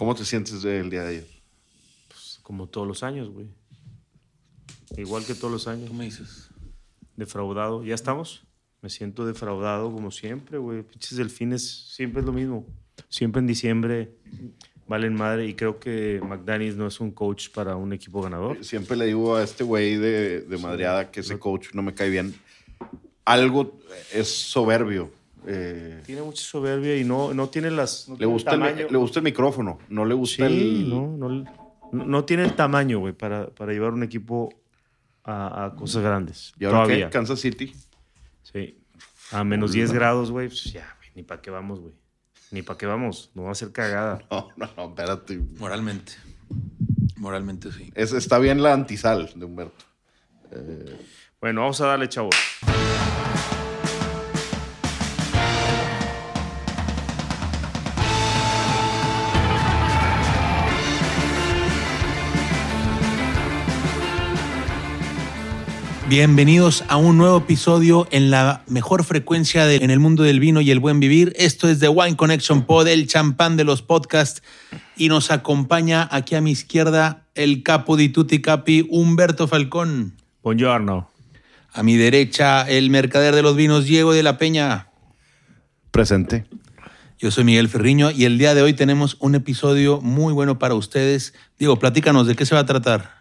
¿Cómo te sientes del día de ayer? Pues, como todos los años, güey. Igual que todos los años. ¿Cómo dices? Defraudado. ¿Ya estamos? Me siento defraudado como siempre, güey. Pinches delfines, siempre es lo mismo. Siempre en diciembre valen madre y creo que McDaniels no es un coach para un equipo ganador. Siempre le digo a este güey de, de madreada que ese coach no me cae bien. Algo es soberbio. Eh, Tiene mucha soberbia y no, no tiene las. no le, tiene gusta el, le gusta el micrófono, no le gusta Sí, el... no, no, no, tiene el tamaño, güey, para, para llevar un equipo a, a cosas grandes. ¿Y ahora Todavía. qué? Kansas City. Sí. A menos 10 grados, güey, pues ya, güey, ni para qué vamos, güey. Ni para qué vamos. No va a ser cagada. No, no, no, espérate. Moralmente. Moralmente sí. Es- está bien la antisal de Humberto. Bueno, vamos a darle, chavos. Bienvenidos a un nuevo episodio en la mejor frecuencia de- en el mundo del vino y el buen vivir. Esto es The Wine Connection Pod, el champán de los podcasts. Y nos acompaña aquí a mi izquierda el capo di tutti capi, Humberto Falcón. Buongiorno. A mi derecha, el mercader de los vinos, Diego de la Peña. Presente. Yo soy Miguel Ferriño y el día de hoy tenemos un episodio muy bueno para ustedes. Diego, platícanos de qué se va a tratar.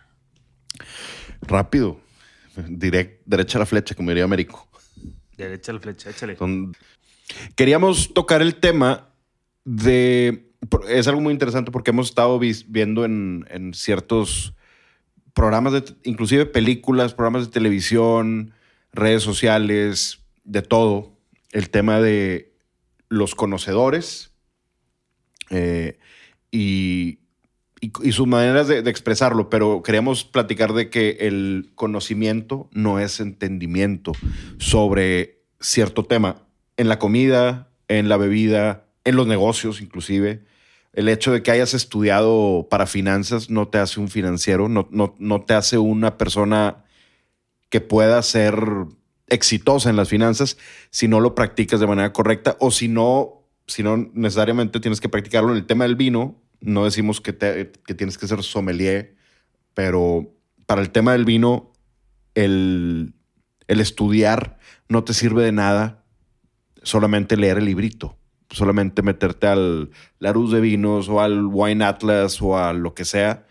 Rápido. Direct, derecha a la flecha, como diría Américo. Derecha la flecha, échale. Son- Queríamos tocar el tema de... Es algo muy interesante porque hemos estado viendo en, en ciertos programas, de, inclusive películas, programas de televisión, redes sociales, de todo, el tema de los conocedores eh, y, y- sus maneras de, de expresarlo, pero queríamos platicar de que el conocimiento no es entendimiento sobre cierto tema. En la comida, en la bebida, en los negocios inclusive. El hecho de que hayas estudiado para finanzas no te hace un financiero, no, no, no te hace una persona que pueda ser exitosa en las finanzas si no lo practicas de manera correcta o si no, si no necesariamente tienes que practicarlo en el tema del vino. No decimos que, que tienes que ser sommelier, pero para el tema del vino, el, el estudiar no te sirve de nada solamente leer el librito, solamente meterte al Larus de Vinos o al Wine Atlas o a lo que sea.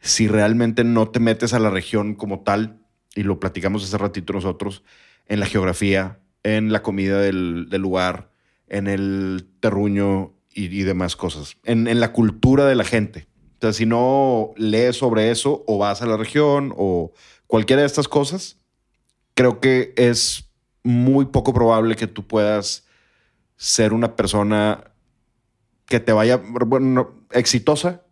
Si realmente no te metes a la región como tal, y lo platicamos hace ratito nosotros, en la geografía, en la comida del, del lugar, en el terruño y, y demás cosas, en, en la cultura de la gente. O sea, si no lees sobre eso o vas a la región o cualquiera de estas cosas, creo que es muy poco probable que tú puedas ser una persona que te vaya, bueno, no, exitosa,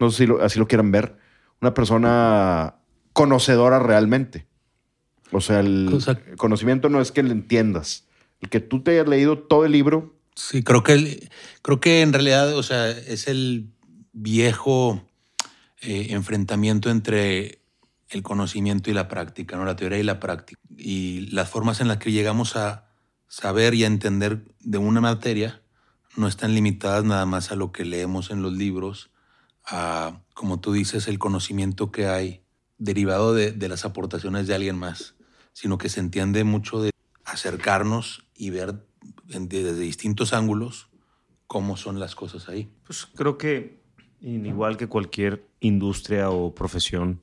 no sé si lo- así lo quieran ver, una persona conocedora realmente. O sea, el conocimiento no es que le entiendas, el que tú te hayas leído todo el libro, Sí, creo que, creo que en realidad, o sea, es el viejo eh, enfrentamiento entre el conocimiento y la práctica, ¿no? La teoría y la práctica. Y las formas en las que llegamos a saber y a entender de una materia no están limitadas nada más a lo que leemos en los libros, a, como tú dices, el conocimiento que hay derivado de, de las aportaciones de alguien más, sino que se entiende mucho de acercarnos y ver desde distintos ángulos cómo son las cosas ahí. Pues creo que igual que cualquier industria o profesión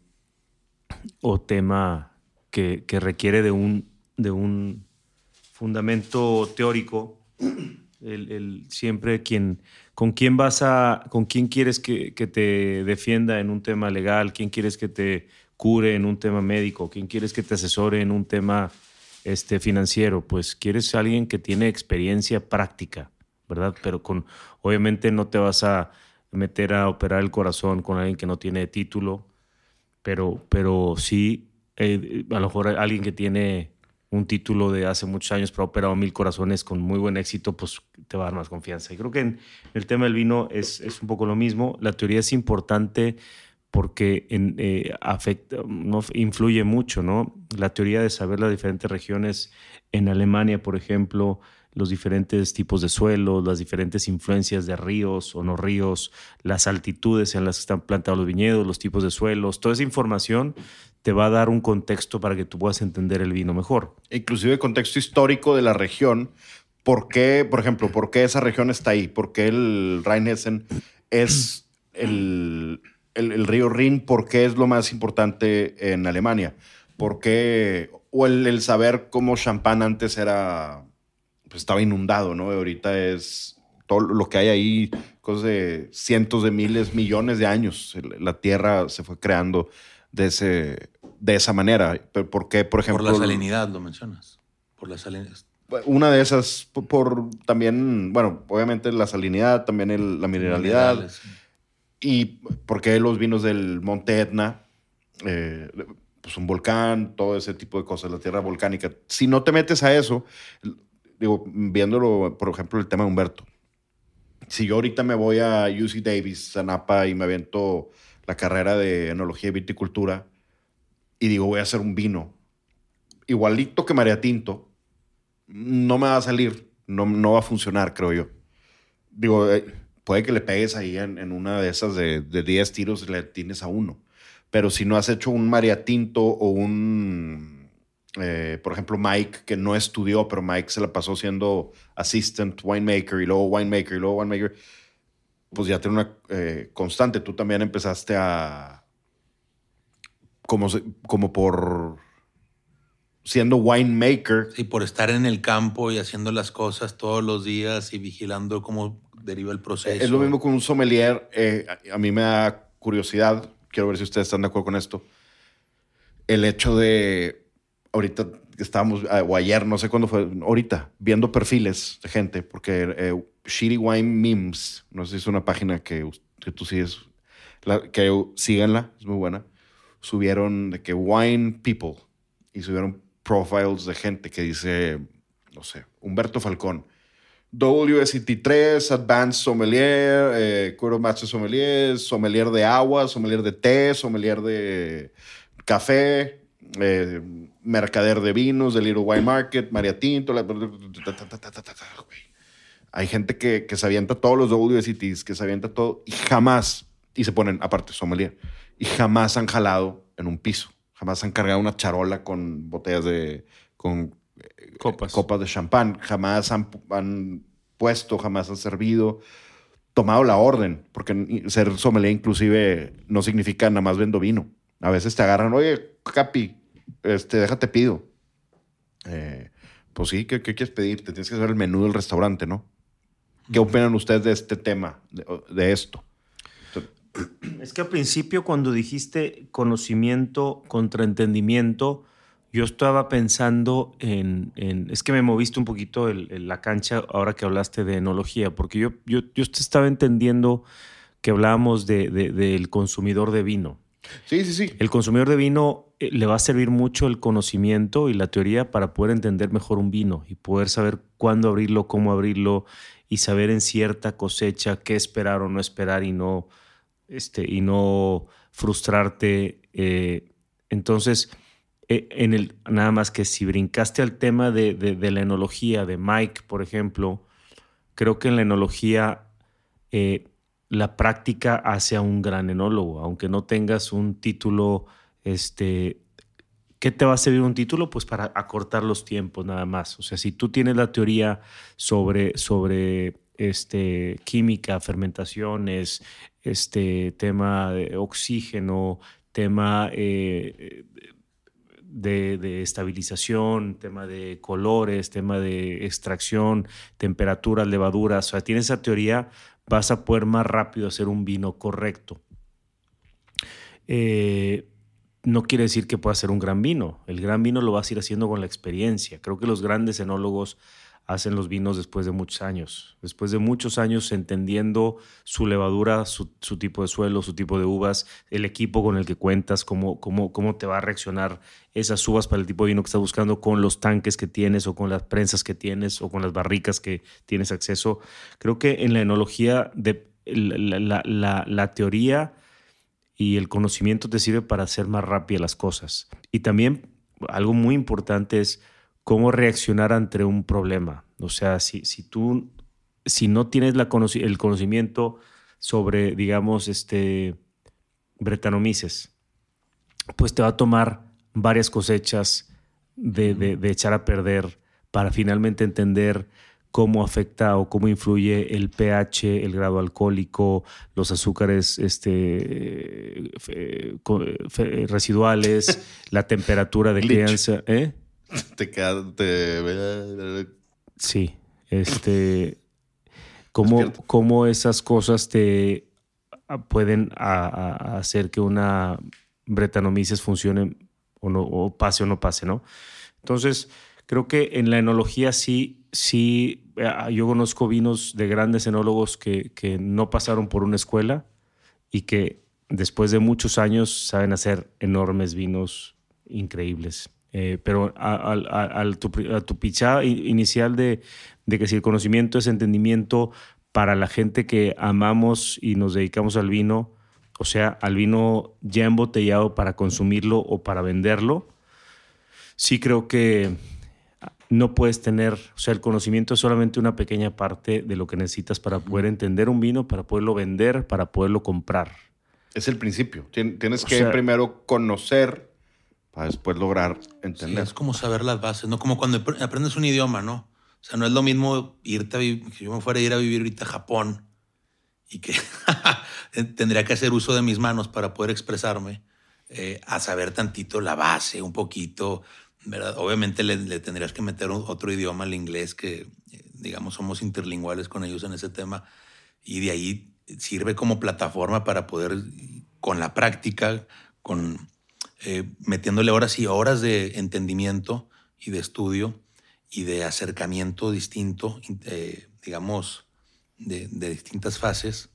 o tema que, que requiere de un, de un fundamento teórico, el, el- siempre quien, con quién vas a, con quién quieres que, que te defienda en un tema legal, quién quieres que te cure en un tema médico, quién quieres que te asesore en un tema este, financiero, pues quieres alguien que tiene experiencia práctica, ¿verdad? Pero con, obviamente no te vas a meter a operar el corazón con alguien que no tiene título, pero, pero sí, eh, a lo mejor alguien que tiene un título de hace muchos años, pero ha operado mil corazones con muy buen éxito, pues te va a dar más confianza. Y creo que en el tema del vino es, es un poco lo mismo. La teoría es importante porque eh, afecta, no, influye mucho, ¿no? La teoría de saber las diferentes regiones en Alemania, por ejemplo, los diferentes tipos de suelos, las diferentes influencias de ríos o no ríos, las altitudes en las que están plantados los viñedos, los tipos de suelos, toda esa información te va a dar un contexto para que tú puedas entender el vino mejor. Inclusive contexto histórico de la región. ¿Por qué, por ejemplo, por qué esa región está ahí? ¿Por qué el Rheinhessen es el, el, río Rin? ¿Por qué es lo más importante en Alemania? ¿Por qué? O el, saber cómo champán antes era, pues estaba inundado, ¿no? Ahorita es todo lo que hay ahí, cosas de cientos de miles, millones de años. La tierra se fue creando de, ese, de esa manera. ¿Por qué, por ejemplo? Por la salinidad, lo mencionas. Por la salinidad. Una de esas, por, también, bueno, obviamente la salinidad, también la mineralidad. Y porque los vinos del Monte Etna, eh, pues un volcán, todo ese tipo de cosas, la tierra volcánica. Si no te metes a eso, digo, viéndolo, por ejemplo, el tema de Humberto. Si yo ahorita me voy a UC Davis, a Napa, y me aviento la carrera de enología y viticultura y digo, voy a hacer un vino igualito que María Tinto, no me va a salir, no, no va a funcionar, creo yo. Digo, eh, puede que le pegues ahí en, una de esas de, 10 tiros y le tienes a uno. Pero si no has hecho un María Tinto o un, eh, por ejemplo, Mike, que no estudió, pero Mike se la pasó siendo assistant winemaker y luego winemaker y luego winemaker pues ya tiene una eh, constante. Tú también empezaste a, como, como por siendo winemaker. Y por estar en el campo y haciendo las cosas todos los días y vigilando cómo deriva el proceso. Es lo mismo con un sommelier. Eh, a mí me da curiosidad, quiero ver si ustedes están de acuerdo con esto. El hecho de, ahorita estábamos, ah, o ayer, no sé cuándo fue, ahorita, viendo perfiles de gente, porque eh, Shitty Wine Memes, no sé si es una página que, que tú sigues, la, que síganla, es muy buena. Subieron de que Wine People y subieron profiles de gente que dice, no sé, Humberto Falcón. WST3, Advanced Sommelier, eh, Master Sommelier, Sommelier de agua, Sommelier de té, Sommelier de café, eh, mercader de vinos, de Little Wine Market, María Tinto, hay gente que, que se avienta todos los WSETs, que se avienta todo y jamás, y se ponen aparte sommelier, y jamás han jalado en un piso. Jamás han cargado una charola con botellas de. con copas, copas de champán. Jamás han, han puesto, jamás han servido, tomado la orden, porque ser sommelier inclusive no significa nada más vendo vino. A veces te agarran, oye, Capi, este, déjate pido. Eh, pues sí, ¿qué, ¿qué, quieres pedir? Te tienes que hacer el menú del restaurante, ¿no? ¿Qué opinan ustedes de este tema, de, esto? Es que al principio cuando dijiste conocimiento contra entendimiento, yo estaba pensando en, es que me moviste un poquito en la cancha ahora que hablaste de enología, porque yo, yo, yo estaba entendiendo que hablábamos de, del consumidor de vino. Sí, sí, sí. El consumidor de vino eh, le va a servir mucho el conocimiento y la teoría para poder entender mejor un vino y poder saber cuándo abrirlo, cómo abrirlo y saber en cierta cosecha qué esperar o no esperar y no, este, y no frustrarte. Eh, entonces, en el, nada más que si brincaste al tema de, de, la enología, de Mike, por ejemplo, creo que en la enología la práctica hace a un gran enólogo, aunque no tengas un título, este, ¿qué te va a servir un título? Pues para acortar los tiempos nada más. O sea, si tú tienes la teoría sobre, sobre este, química, fermentaciones, este, tema de oxígeno, tema eh, de, estabilización, tema de colores, tema de extracción, temperaturas, levaduras. O sea, tienes esa teoría, vas a poder más rápido hacer un vino correcto. Eh, no quiere decir que pueda ser un gran vino. El gran vino lo vas a ir haciendo con la experiencia. Creo que los grandes enólogos hacen los vinos después de muchos años. Después de muchos años entendiendo su levadura, su, tipo de suelo, su tipo de uvas, el equipo con el que cuentas, cómo, cómo, cómo te va a reaccionar esas uvas para el tipo de vino que estás buscando con los tanques que tienes o con las prensas que tienes o con las barricas que tienes acceso. Creo que en la enología de, la, teoría y el conocimiento te sirve para hacer más rápidas las cosas. Y también algo muy importante es cómo reaccionar ante un problema. O sea, si, si tú, si no tienes la el conocimiento sobre, digamos, este, Bretanomices, pues te va a tomar varias cosechas de, de echar a perder para finalmente entender cómo afecta o cómo influye el pH, el grado alcohólico, los azúcares este, residuales, la temperatura de crianza. ¿eh? Te quedas. Sí. Este. Cómo, cómo, esas cosas te pueden hacer que una bretanomices funcione o, no, o pase o no pase, ¿no? Entonces, creo que en la enología sí, sí eh, yo conozco vinos de grandes enólogos que, que, no pasaron por una escuela y que después de muchos años saben hacer enormes vinos increíbles. Eh, pero a, tu, tu pichada inicial de, de, que si el conocimiento es entendimiento para la gente que amamos y nos dedicamos al vino, o sea, al vino ya embotellado para consumirlo o para venderlo, sí creo que no puedes tener, o sea, el conocimiento es solamente una pequeña parte de lo que necesitas para poder entender un vino, para poderlo vender, para poderlo comprar. Es el principio. Tienes que primero conocer para después lograr entender. es como saber las bases, ¿no? Como cuando aprendes un idioma, ¿no? O sea, no es lo mismo irte a vivir, si yo me fuera a ir a vivir ahorita a Japón y que tendría que hacer uso de mis manos para poder expresarme, eh, a saber tantito la base, un poquito, Obviamente le, tendrías que meter otro idioma, el inglés, que digamos somos interlinguales con ellos en ese tema, y de ahí sirve como plataforma para poder, con la práctica, con eh, metiéndole horas y horas de entendimiento y de estudio y de acercamiento distinto, eh, digamos, de, distintas fases,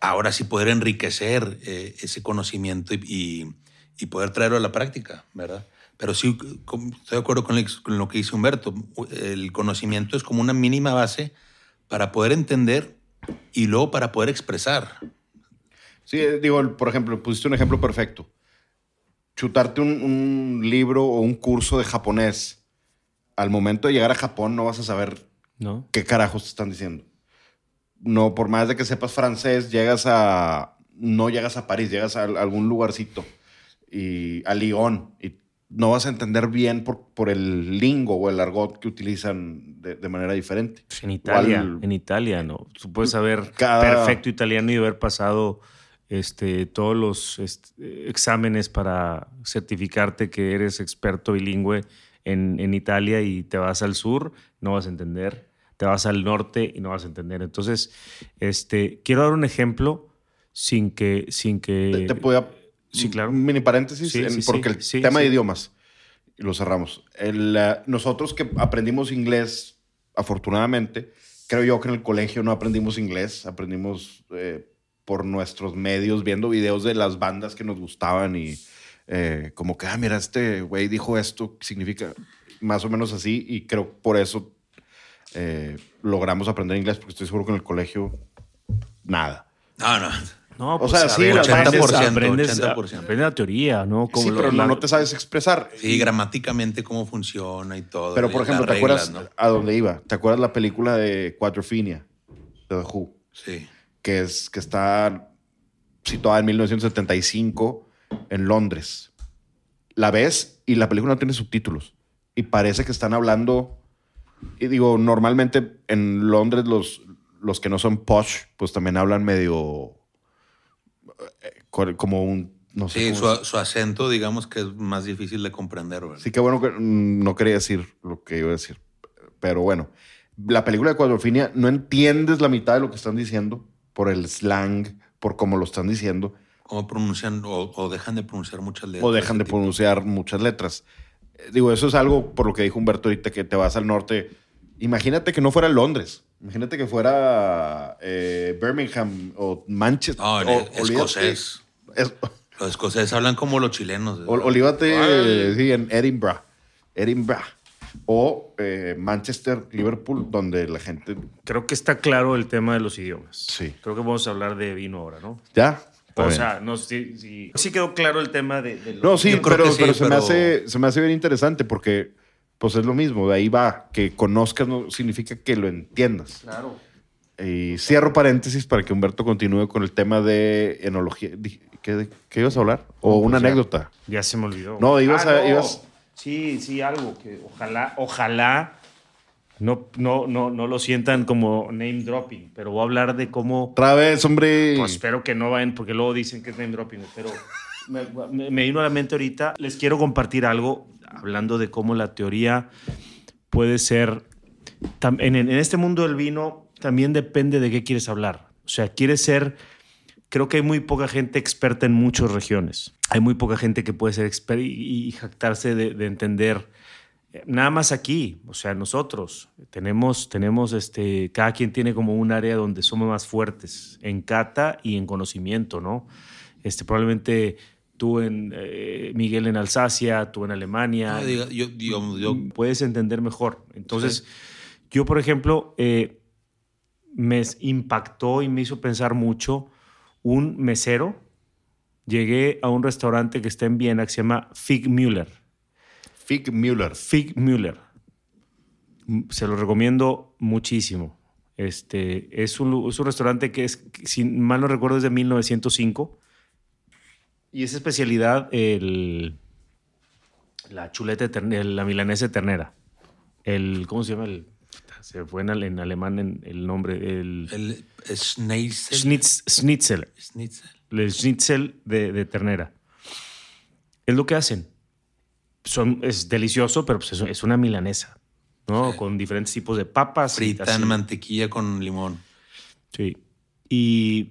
ahora sí poder enriquecer eh, ese conocimiento y, y poder traerlo a la práctica, ¿verdad? Pero sí, estoy de acuerdo con, lo que dice Humberto. El conocimiento es como una mínima base para poder entender y luego para poder expresar. Sí, digo, por ejemplo, pusiste un ejemplo perfecto. Chutarte un, libro o un curso de japonés. Al momento de llegar a Japón no vas a saber ¿No? qué carajos te están diciendo. No, por más de que sepas francés, llegas a. No llegas a París, llegas a algún lugarcito y a Lyon y no vas a entender bien por, por el lingo o el argot que utilizan de, manera diferente. Pues en Italia, en Italia, ¿no? Tú puedes saber perfecto italiano y haber pasado este, todos los exámenes para certificarte que eres experto bilingüe en, en, Italia y te vas al sur, no vas a entender. Te vas al norte y no vas a entender. Entonces, este, quiero dar un ejemplo sin que... Sin que te, pueda Sí, claro. Mini paréntesis, porque el tema de idiomas, lo cerramos. El, eh, nosotros que aprendimos inglés, afortunadamente, creo yo que en el colegio no aprendimos inglés, aprendimos eh, por nuestros medios, viendo videos de las bandas que nos gustaban y eh, como que, ah, mira, este güey dijo esto, significa más o menos así, y creo por eso logramos aprender inglés, porque estoy seguro que en el colegio, nada. No, no. No, o sea, pues, sí, 80%, aprendes, la teoría, ¿no? sí, pero no, te sabes expresar. Sí, gramáticamente cómo funciona y todo. Pero, por ejemplo, ¿te acuerdas a dónde iba? ¿Te acuerdas la película de Quadrophenia? De The Who. Sí. Que, es, que está situada en 1975 en Londres. La ves y la película no tiene subtítulos. Y parece que están hablando... Y digo, normalmente en Londres los, los que no son posh, pues también hablan medio como un, no sé. Sí, su, acento, digamos que es más difícil de comprender. Sí, que bueno que mm, no quería decir lo que iba a decir. Pero bueno, la película de Cuadrofinia no entiendes la mitad de lo que están diciendo por el slang, por cómo lo están diciendo. Cómo pronuncian o, dejan de pronunciar muchas letras. O dejan de pronunciar muchas letras. Eh, digo, eso es algo por lo que dijo Humberto ahorita, que te vas al norte. Imagínate que no fuera Londres. Imagínate que fuera eh, Birmingham o Manchester. No, o, escocés. Los escoceses hablan como los chilenos. olvídate, sí, en Edinburgh. Edinburgh. O eh, Manchester, Liverpool, donde la gente. Creo que está claro el tema de los idiomas. Sí. Creo que vamos a hablar de vino ahora, ¿no? Ya. O sea, no, sí, sí, quedó claro el tema de, No, sí, pero, se, Me hace, se me hace bien interesante porque pues es lo mismo, de ahí va. Que conozcas no significa que lo entiendas. Claro. Y cierro paréntesis para que Humberto continúe con el tema de enología. ¿Qué, qué ibas a hablar? ¿O No, una pues ya. anécdota? Ya se me olvidó. No, ibas a- ibas- Sí, sí, algo que ojalá, ojalá no, no, no, no lo sientan como name dropping, pero voy a hablar de cómo. Otra vez, hombre. Pues espero que no vayan, porque luego dicen que es name dropping, pero me, me- me vino a la mente ahorita. Les quiero compartir algo hablando de cómo la teoría puede ser. En, en este mundo del vino también depende de qué quieres hablar. O sea, quieres ser. Creo que hay muy poca gente experta en muchas regiones. Hay muy poca gente que puede ser experta y, y jactarse de, de entender. eh, Nada más aquí, o sea, nosotros tenemos, tenemos este, cada quien tiene como un área donde somos más fuertes en cata y en conocimiento, ¿no? Este, probablemente tú en eh, Miguel en Alsacia, tú en Alemania, diga, yo, yo- yo- puedes entender mejor. Entonces, yo, por ejemplo, eh, me impactó y me hizo pensar mucho un mesero. Llegué a un restaurante que está en Viena que se llama Fig Müller. Fig Müller. Fig Müller. Se lo recomiendo muchísimo. Este, es, un, es un restaurante que es, si mal no recuerdo, es de 1905. Y es especialidad el, la chuleta de ternera, la milanesa de ternera. El, ¿Cómo se llama? El, se fue en, ale- en alemán en el nombre. El, el Schnitzel. Schnitz- Schnitzel. Schnitzel. El schnitzel de, de ternera. Es lo que hacen. Son, es delicioso, pero pues es, es una milanesa, ¿no? Sí. Con diferentes tipos de papas. y Frita así. en mantequilla con limón. Sí. Y,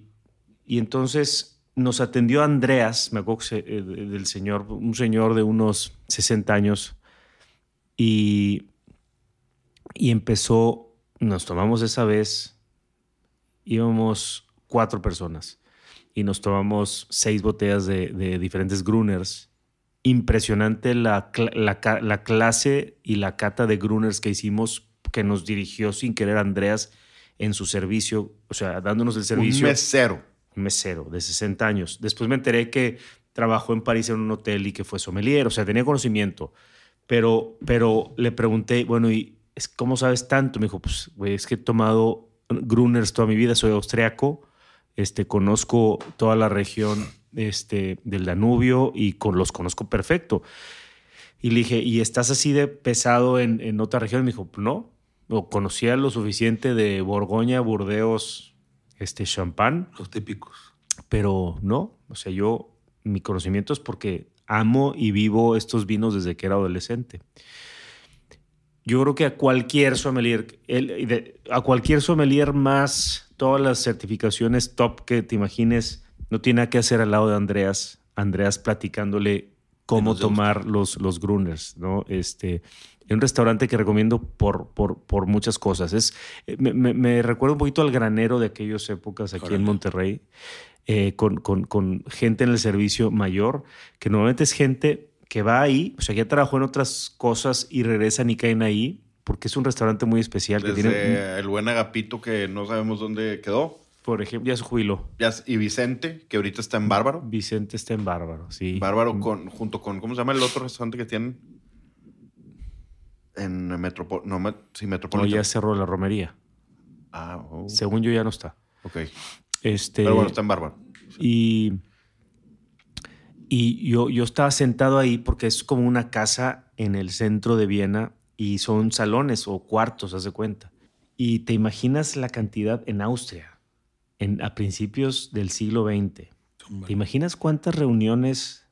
y entonces nos atendió Andreas, me acuerdo que se- eh, del señor, un señor de unos 60 años, y, y empezó, nos tomamos esa vez, íbamos cuatro personas, y nos tomamos seis botellas de, de diferentes Gruners. Impresionante la, la la clase y la cata de Gruners que hicimos, que nos dirigió sin querer Andreas en su servicio, o sea, dándonos el servicio Un mesero. un mesero de 60 años. Después me enteré que trabajó en París en un hotel y que fue sommelier, o sea, tenía conocimiento. Pero, pero le pregunté, bueno, ¿y es- cómo sabes tanto? Me dijo, pues, güey, es que he tomado Gruners toda mi vida, soy austriaco, este, conozco toda la región este, del Danubio y con, los conozco perfecto. Y le dije, ¿y estás así de pesado en, en otra región? Me dijo, no, no, conocía lo suficiente de Borgoña, Burdeos, este, Champán, Los típicos. pero no, o sea, yo, mi conocimiento es porque amo y vivo estos vinos desde que era adolescente. Yo creo que a cualquier sommelier, el- de- a cualquier sommelier más, todas las certificaciones top que te imagines, no tiene nada que hacer al lado de Andreas, Andreas platicándole cómo tomar los, los Gruners, ¿no? Este, es un restaurante que recomiendo por, por, por muchas cosas. Es, eh, me, me- me recuerda un poquito al granero de aquellas épocas aquí en. Monterrey, eh, con, con- con gente en el servicio mayor, que normalmente es gente que va ahí, o sea, ya trabajó en otras cosas y regresan y caen ahí, porque es un restaurante muy especial que Desde tiene, el buen Agapito que no sabemos dónde quedó. por ejemplo, ya se jubiló. Ya- Y Vicente, que ahorita está en Bárbaro. Vicente está en Bárbaro, sí. Bárbaro con, junto con, ¿cómo se llama el otro restaurante que tienen? En Metropol... No, Met- sí, No, Metropolitan. ya cerró la romería. Ah, oh, Según yo ya no está. ok. Este, Pero bueno, está en Bárbaro. Y, y yo, yo estaba sentado ahí porque es como una casa en el centro de Viena y son salones o cuartos, haz de cuenta. Y te imaginas la cantidad en Austria, en, a principios del siglo XX. ¿Te imaginas cuántas reuniones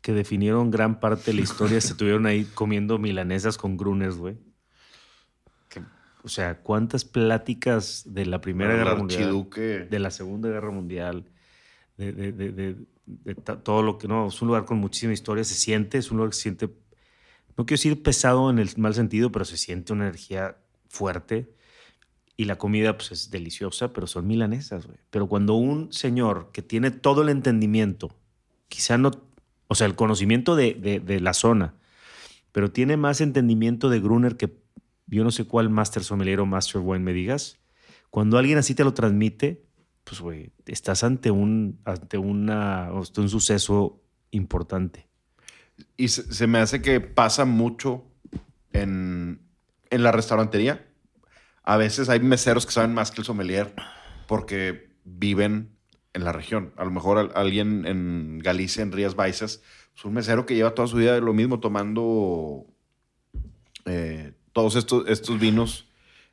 que definieron gran parte de la historia se tuvieron ahí comiendo milanesas con gruners, güey? O sea, cuántas pláticas de la Primera Guerra Mundial de la Segunda Guerra Mundial, de, todo lo que no, es un lugar con muchísima historia, se siente, es un lugar que se siente, no quiero decir pesado en el mal sentido, pero se siente una energía fuerte y la comida pues es deliciosa, pero son milanesas, güey. Pero cuando un señor que tiene todo el entendimiento, quizá no, o sea, el conocimiento de, de- la zona, pero tiene más entendimiento de Gruner que yo no sé cuál Master Sommelier o Master Wine me digas, cuando alguien así te lo transmite, pues, güey, estás ante un, ante una, ante un suceso importante. Y se, me hace que pasa mucho en, en la restaurantería. A veces hay meseros que saben más que el sommelier porque viven en la región. A lo mejor al- alguien en Galicia, en Rías Baixas, es un mesero que lleva toda su vida lo mismo tomando eh, todos estos, estos vinos,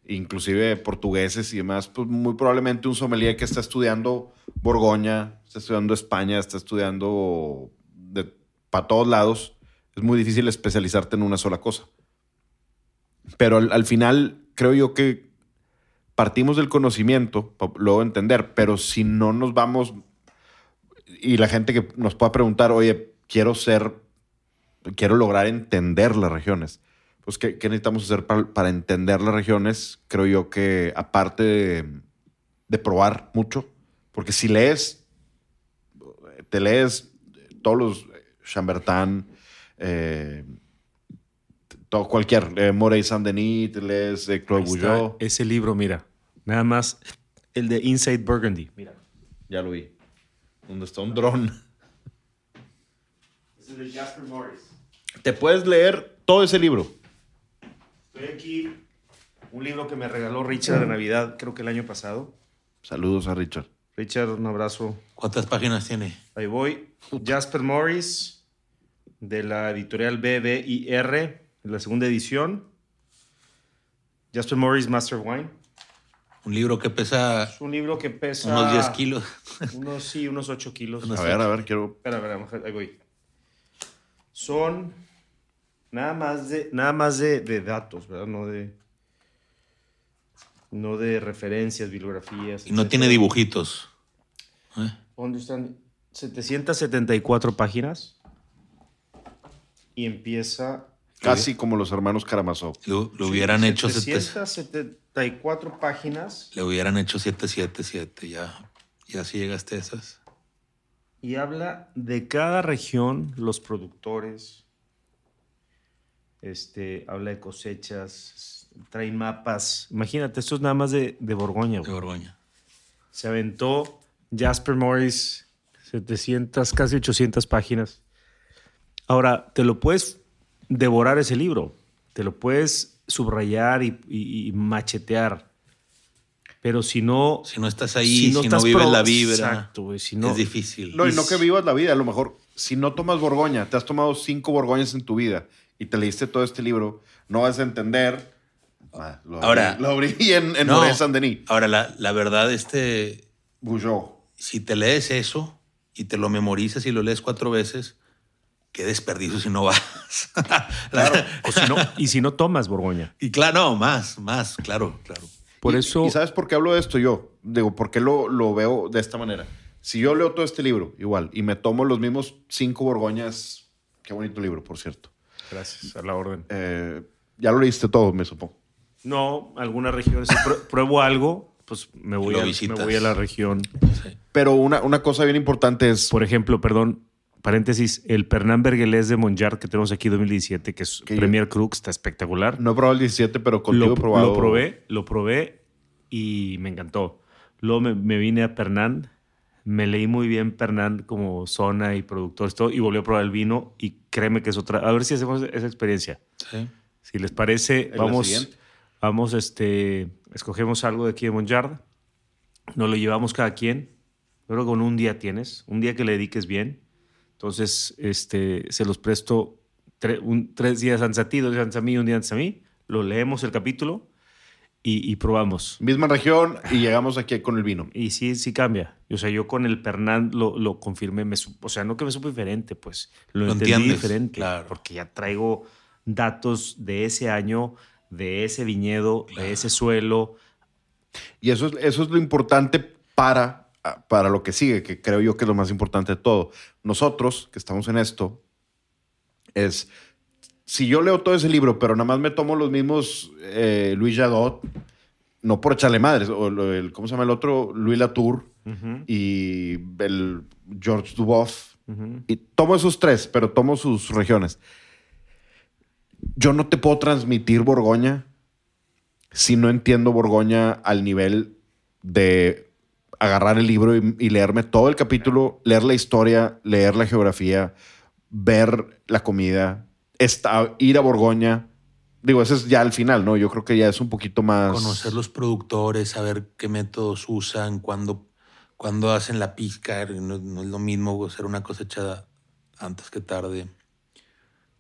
inclusive portugueses y demás, pues muy probablemente un sommelier que está estudiando Borgoña, está estudiando España, está estudiando para todos lados. Es muy difícil especializarte en una sola cosa. Pero al, al final creo yo que partimos del conocimiento, para luego entender, pero si no nos vamos y la gente que nos pueda preguntar, oye, quiero ser, quiero lograr entender las regiones. Pues, ¿qué, qué necesitamos hacer para, para entender las regiones? Creo yo que aparte de, de probar mucho, porque si lees, te lees todos los Chambertin, eh, todo, cualquier, eh, Morey Saint-Denis, te lees eh, Claude Bouillot. Ese libro, mira. Nada más el de Inside Burgundy. Mira. Ya lo vi. Donde está un dron. Es el de Jasper Morris. Te puedes leer todo ese libro. Estoy aquí. Un libro que me regaló Richard de Navidad, creo que el año pasado. Saludos a Richard. Richard, un abrazo. ¿Cuántas páginas tiene? Ahí voy. Jasper Morris, de la editorial BBIR, la segunda edición. Jasper Morris, Master of Wine. Un libro que pesa Es un libro que pesa... unos 10 kilos. Unos, sí, unos 8 kilos. A ver, a ver, quiero. Espera, espera, ahí voy. Son nada más de, nada más de, de datos, ¿verdad? No de, no de referencias, bibliografías. Y no etcétera. tiene dibujitos. ¿Eh? ¿Dónde están? 774 páginas. Y empieza... Casi como los hermanos Karamazov. Lo, lo hubieran hecho sete- 774 páginas le hubieran hecho 777 ya. Ya si llegaste a esas. y habla de cada región, los productores, este, habla de cosechas, traen mapas. Imagínate, esto es nada más de, de Borgoña. De güey. Borgoña. Se aventó Jasper Morris 700, casi 800 páginas. Ahora, te lo puedes devorar ese libro, te lo puedes subrayar y, y- y machetear. Pero si no, Si no estás ahí, si no, estás vives pro- la vibra, Exacto, güey, si no, es difícil. No, y no que vivas la vida. A lo mejor, si no tomas Borgoña, te has tomado cinco Borgoñas en tu vida y te leíste todo este libro, no vas a entender. Ah, lo abrí- Ahora- lo abrí en, en No. Saint-Denis. Ahora, la, la verdad, este, Bouillot. si te lees eso y te lo memorizas y lo lees cuatro veces, qué desperdicio si no vas. Claro. o si no- y si no tomas Borgoña. y claro, no, más, más, claro, claro. Por Y- eso, ¿Y sabes por qué hablo de esto yo? Digo, ¿por qué lo, lo veo de esta manera? Si yo leo todo este libro, igual, y me tomo los mismos cinco Borgoñas, qué bonito libro, por cierto. Gracias a la orden. Eh, ya lo leíste todo, me supongo. No, algunas regiones, si prue- pruebo algo, pues me voy, a, me voy a la región. Sí. Pero una, una cosa bien importante es... Por ejemplo, perdón, paréntesis, el Pernán Berguelés de Monjard que tenemos aquí 2017, que es Que Premier Crux, está espectacular. No he probado el 17, pero contigo lo, he probado... lo probé, lo probé y me encantó. Luego me, me vine a Pernán, me leí muy bien Pernán como zona y productor esto, y volví a probar el vino y créeme que es otra. A ver si hacemos esa experiencia. Sí. Si les parece, vamos, vamos, este, escogemos algo de aquí de Monjard, nos lo llevamos cada quien. Creo que con un día tienes, un día que le dediques bien. Entonces, este, se los presto tre- un- tres días antes a ti, dos días antes a mí, un día antes a mí. Lo leemos el capítulo y, y probamos. Misma región y llegamos aquí con el vino. Y sí, sí cambia. O sea, yo con el Pernán lo, lo confirmé. me o sea, no que me supo diferente, pues lo, Lo entendí entiendes, diferente. claro. Porque ya traigo datos de ese año, de ese viñedo, de ese suelo. Y eso es, eso es lo importante para, para lo que sigue, que creo yo que es lo más importante de todo. Nosotros, que estamos en esto, es, si yo leo todo ese libro, pero nada más me tomo los mismos eh, Luis Jadot, no por echarle madres, o el, ¿cómo se llama el otro? Louis Latour y el George Duboff. Y tomo esos tres, pero tomo sus regiones. Yo no te puedo transmitir Borgoña si no entiendo Borgoña al nivel de agarrar el libro y, y leerme todo el capítulo, leer la historia, leer la geografía, ver la comida, esta- ir a Borgoña, Digo, ese es ya al final, ¿no? Yo creo que ya es un poquito más. Conocer los productores, saber qué métodos usan, cuándo, cuándo hacen la pizca. No, no es lo mismo hacer una cosecha antes que tarde.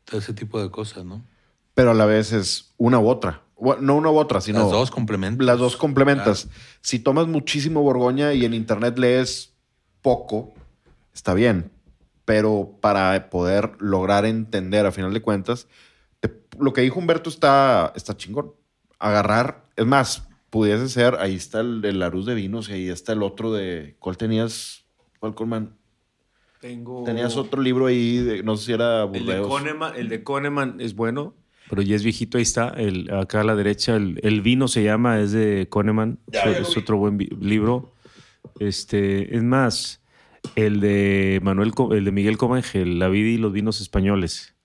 Todo ese tipo de cosas, ¿no? Pero a la vez es una u otra. No una u otra, sino. Las dos complementan. Las dos complementas. Si tomas muchísimo Borgoña y en internet lees poco, está bien. Pero para poder lograr entender, a final de cuentas, te- lo que dijo Humberto está, está chingón. Agarrar, es más, pudiese ser, ahí está el de Laruz de Vinos y ahí está el otro de. ¿Cuál tenías? ¿Cuál Colman? Tengo... Tenías otro libro ahí, de- no sé si era El de, Burdeos. Kahneman, el de Kahneman es bueno, pero ya es viejito, ahí está. El, acá a la derecha, el, el vino se llama, es de Kahneman. Ya, es, ya es vi. otro buen libro. Este, es más, el de Manuel, el de Miguel Comengel, La vida y los vinos españoles.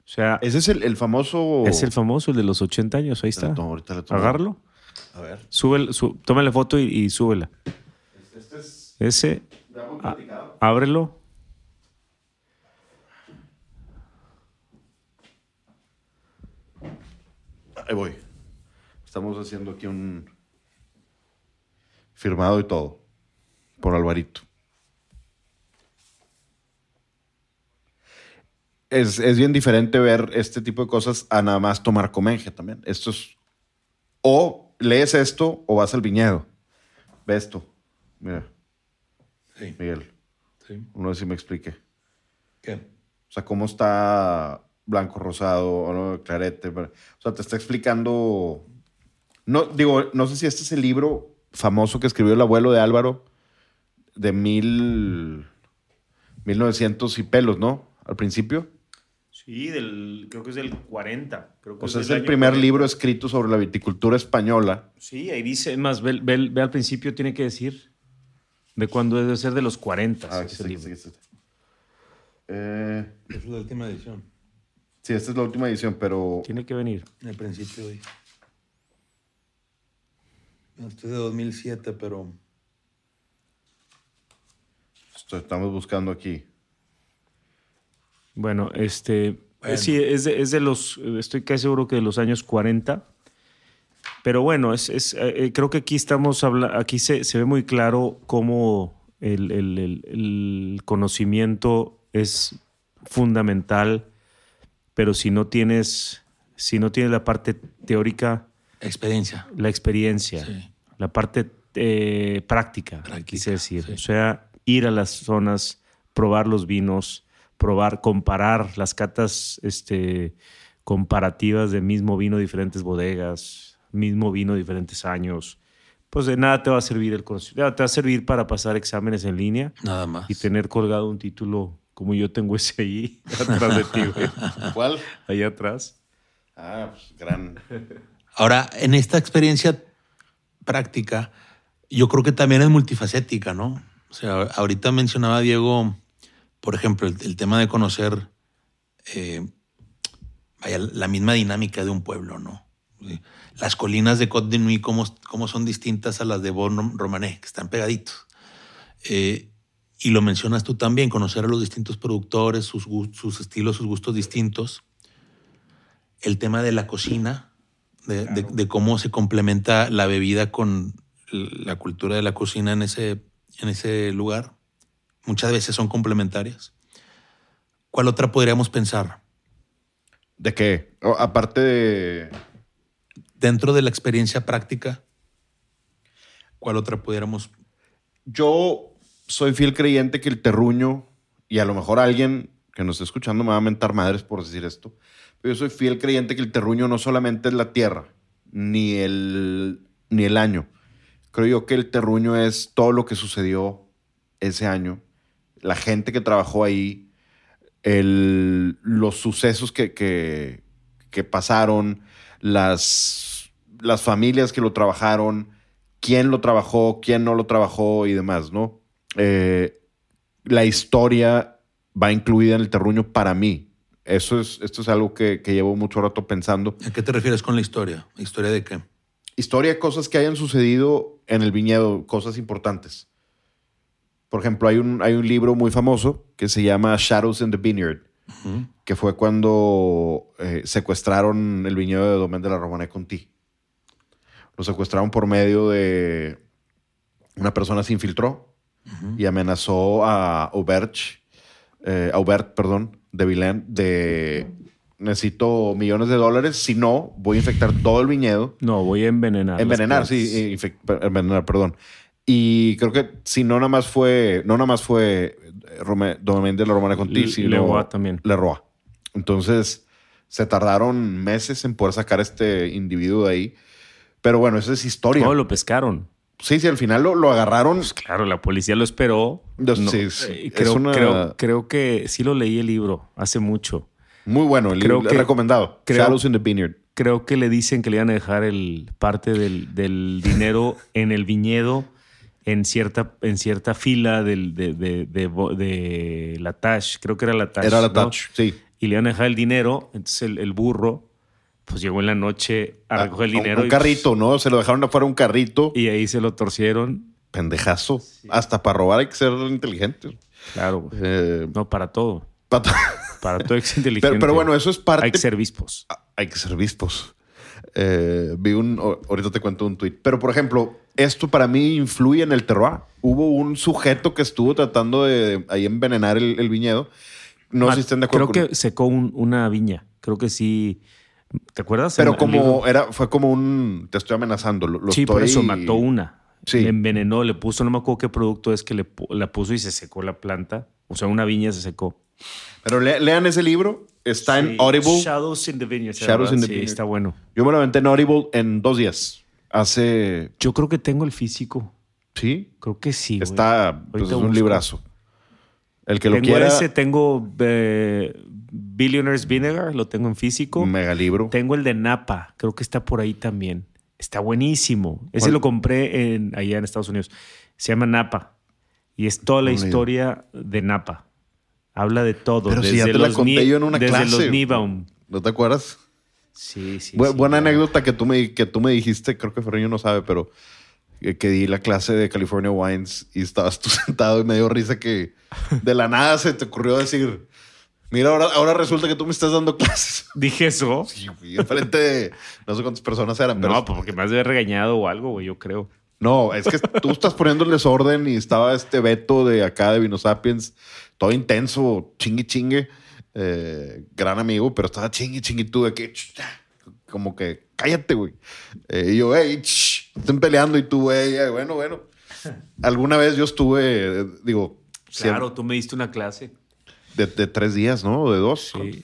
O sea, es, Ese es el, el famoso. el famoso, el de los 80 años, ahí está. Tomo, ahorita le tomo. Agárralo, A ver. sube, su, tómale foto y, y súbela. Este es. Ese, platicado. ábrelo. Ahí voy. Estamos haciendo aquí un firmado y todo. Por Alvarito. Es, es bien diferente ver este tipo de cosas a nada más tomar comenge también. Esto es. O lees esto o vas al viñedo. Ve esto. Mira, Sí, Miguel. sí. No sé si me explique. ¿Qué? O sea, cómo está blanco, rosado, o no, clarete. O sea, te está explicando. No, digo, no sé si este es el libro famoso que escribió el abuelo de Álvaro de mil. 1900 y pelos, ¿no? Al principio. Sí, del, creo que es del 40. Creo que O sea, es el primer 40. libro escrito sobre la viticultura española. Sí, ahí dice, es más, ve, ve- ve al principio, tiene que decir de cuándo debe ser de los 40. Ah, aquí ese aquí libro. está, aquí está. Eh, Es la última edición. sí, esta es la última edición, pero Tiene que venir. En el principio de. No, Este es de 2007, pero. esto- estamos buscando aquí. Bueno, este. Bueno. Sí, es de, es de los. Estoy casi seguro que de los años 40. Pero bueno, es, es, eh, eh, creo que aquí estamos hablando. Aquí se, se ve muy claro cómo el, el- el- el conocimiento es fundamental. Pero si no tienes. Si no tienes la parte teórica, Experiencia. la experiencia, Sí. la parte eh, práctica, Práctica, quise decir. sí. O sea, ir a las zonas, probar los vinos, probar, comparar las catas este, comparativas de mismo vino, diferentes bodegas, mismo vino, diferentes años. Pues de nada te va a servir el conocimiento. Te va a servir para pasar exámenes en línea Nada más. y tener colgado un título como yo tengo ese ahí, atrás de ti, güey. ¿Cuál? Ahí atrás. Ah, pues gran. Ahora, en esta experiencia práctica, yo creo que también es multifacética, ¿no? O sea, ahorita mencionaba Diego, por ejemplo, el, el tema de conocer eh, vaya, la misma dinámica de un pueblo, ¿no? Las colinas de Côte de Nuit, cómo, cómo son distintas a las de Bon Romané, que están pegaditos. Eh, y lo mencionas tú también, conocer a los distintos productores, sus, sus estilos, sus gustos distintos. El tema de la cocina, de, de- de cómo se complementa la bebida con la cultura de la cocina en ese, en ese lugar. Muchas veces son complementarias. ¿Cuál otra podríamos pensar? ¿De qué? O, aparte de. Dentro de la experiencia práctica, ¿cuál otra pudiéramos? Yo soy fiel creyente que el terruño, y a lo mejor alguien que nos esté escuchando me va a mentar madres por decir esto, pero yo soy fiel creyente que el terruño no solamente es la tierra, ni el, ni el año. Creo yo que el terruño es todo lo que sucedió ese año, la gente que trabajó ahí, el- los sucesos que, que- que pasaron, las, las familias que lo trabajaron, quién lo trabajó, quién no lo trabajó y demás, ¿no? Eh, la historia va incluida en el terruño para mí. Eso es, esto es algo que, que llevo mucho rato pensando. ¿A qué te refieres con la historia? ¿Historia de qué? Historia de cosas que hayan sucedido en el viñedo, cosas importantes. Por ejemplo, hay un, hay un libro muy famoso que se llama Shadows in the Vineyard, que fue cuando eh, secuestraron el viñedo de Domen de la Romana Conti. Lo secuestraron por medio de una persona se infiltró y amenazó a Auberge, eh, Aubert, perdón, de Vilén, de necesito millones de dólares, si no, voy a infectar todo el viñedo. No, voy a envenenar. Envenenar, sí, envenenar, perdón. Y creo que si no nada más fue, no nada más fue eh, Rome- de la Romana Conti, sino Leroy también. Leroy. Entonces, se tardaron meses en poder sacar este individuo de ahí. Pero bueno, esa es historia. No, lo pescaron. Sí, sí, al final lo, lo agarraron. Pues claro, la policía lo esperó. No, sí, sí. eh, Es creo, una- creo, creo que sí lo leí el libro hace mucho. Muy bueno, el Creo libro que- recomendado. creo- Shadows in the Vineyard. Creo que le dicen que le iban a dejar el parte del, del dinero en el viñedo en cierta, en cierta fila del, de, de, de, la Tash. Creo que era la Tash. Era la ¿no? touch, sí. Y le iban a dejar el dinero. Entonces el, el burro, pues llegó en la noche a recoger el Ah, un- dinero. Un, carrito, ¿no? Se lo dejaron afuera un carrito. Y ahí se lo torcieron. Pendejazo. Hasta para robar hay que ser inteligente. Claro. Eh, No, para todo. Para todo hay que ser inteligente. pero, pero bueno, eso es parte. Hay que ser vispos. Ah, Hay que ser vispos. Eh, vi un. Ahorita te cuento un tweet. Pero, por ejemplo, esto para mí influye en el terroir. Hubo un sujeto que estuvo tratando de, ahí envenenar el, el viñedo. No sé si estén de acuerdo. Creo con- que secó un- una viña. Creo que sí. ¿Te acuerdas? Pero En como era, fue como un. Te estoy amenazando. Lo, lo sí, por estoy- eso mató una. Sí. Le envenenó, le puso, no me acuerdo qué producto es que le la puso y se secó la planta. O sea, una viña se secó. Pero le- lean ese libro. Está en Sí, Audible. Shadows in the Vineyard. Shadows in the sí, Vineyard. está bueno. Yo me lo aventé en Audible en dos días. Hace. Yo creo que tengo el físico. Sí. Creo que sí. Está. Pues es un librazo. El que lo tengo quiera. ese, tengo eh, Billionaires Vinegar, lo tengo en físico. Mega libro. Tengo el de Napa, creo que está por ahí también. Está buenísimo. Ese lo compré en, allá en Estados Unidos. Se llama Napa. Y es toda la No, historia de Napa. Habla de todo. Pero si desde ya te la conté yo en una desde clase. los Niebaum. ¿No te acuerdas? Sí, sí. Bu- sí, buena ya. anécdota que tú, me, que tú me dijiste, creo que Ferreño no sabe, pero que, que di la clase de California Wines y estabas tú sentado y me dio risa que de la nada se te ocurrió decir, mira, ahora, ahora resulta que tú me estás dando clases. Dije eso. Sí, enfrente de no sé cuántas personas eran, pero No, pues porque me has de haber regañado o algo, güey, yo creo. no, es que tú estás poniendo el desorden y estaba este Beto de acá de Vino Sapiens, todo intenso, chingue chingue, eh, gran amigo, pero estaba chingue chingue tú de que como que cállate, güey. Eh, y yo, hey, ch, estén peleando y tú, güey, eh, bueno, bueno. Alguna vez yo estuve, eh, digo, Claro, tú me diste una clase. de, de tres días, ¿no? De dos. Sí.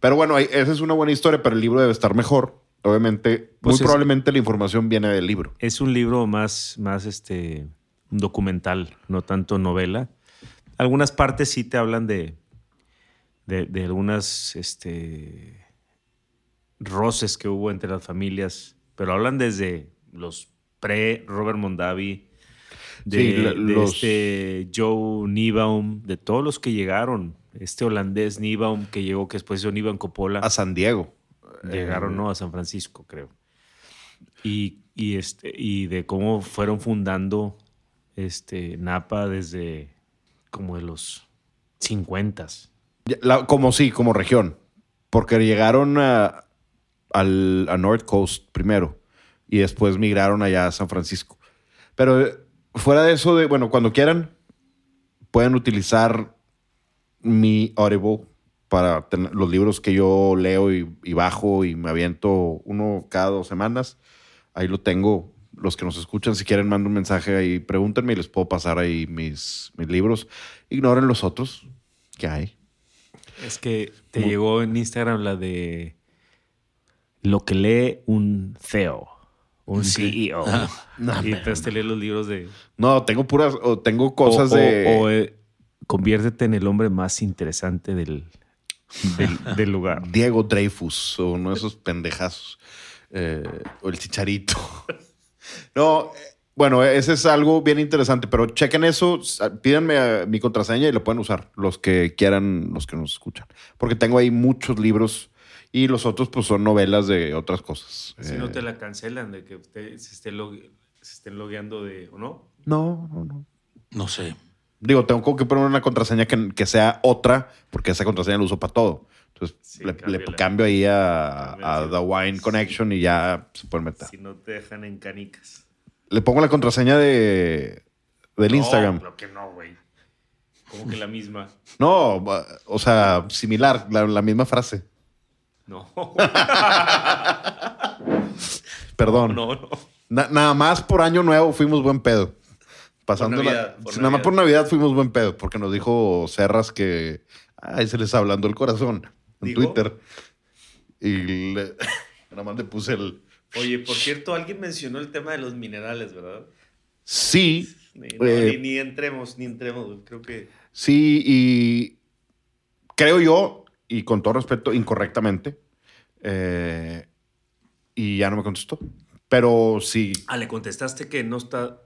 Pero bueno, esa es una buena historia, pero el libro debe estar mejor. Obviamente, Pues muy es- probablemente la información viene del libro. Es un libro más, más este, un documental, no tanto novela. Algunas partes sí te hablan de, de, de algunas este, roces que hubo entre las familias, pero hablan desde los pre-Robert Mondavi, de, Sí, la- de los- este Joe Niebaum, de todos los que llegaron. Este holandés Niebaum que llegó, que después hizo Niebaum Coppola. A San Diego. Llegaron, Eh, ¿no? A San Francisco, creo. Y, y, este, y de cómo fueron fundando este, Napa desde como de los 50. La- como sí, como región. Porque llegaron a, al, a North Coast primero y después migraron allá a San Francisco. Pero eh, fuera de eso, de, bueno, cuando quieran, pueden utilizar mi Audible para tener los libros que yo leo y, y bajo y me aviento uno cada dos semanas. Ahí lo tengo. Los que nos escuchan, si quieren, mando un mensaje ahí, pregúntenme y les puedo pasar ahí mis, mis libros. Ignoren los otros que hay. Es que te Muy- llegó en Instagram la de lo que lee un CEO, un CEO. y entonces te los libros de... No, tengo puras, o tengo cosas o, de. o, eh, conviértete en el hombre más interesante del, del, del lugar. Diego Dreyfus o uno de esos pendejazos. Eh, o el chicharito. no, bueno, ese es algo bien interesante, pero chequen eso, pídanme eh, mi contraseña y lo pueden usar los que quieran, los que nos escuchan. Porque tengo ahí muchos libros y los otros pues son novelas de otras cosas. Si Eh, no te la cancelan de que usted se esté, log- se estén logueando de... ¿O no? no, no, no. No sé. Digo, tengo que poner una contraseña que, que sea otra, porque esa contraseña la uso para todo. Entonces Sí, le, cambio ahí a, The Wine sí. Connection y ya se puede meter. Si no te dejan en canicas. Le pongo la contraseña de del No, Instagram. Creo que no, güey. Como que la misma. No, o sea, similar, la, la misma frase. No. Perdón. No, no. Na- nada más por año nuevo fuimos buen pedo. Pasando Por la- por nada más por Navidad fuimos buen pedo, porque nos dijo Serras que ay, se les está hablando el corazón en. Twitter. Y le- nada más le puse el Oye, por cierto, alguien mencionó el tema de los minerales, ¿verdad? sí, Ni, no, Eh, ni, ni entremos, ni entremos. Creo que. sí, y creo yo, y con todo respeto, incorrectamente, eh, y ya no me contestó. Pero sí, Ah, le contestaste que no está.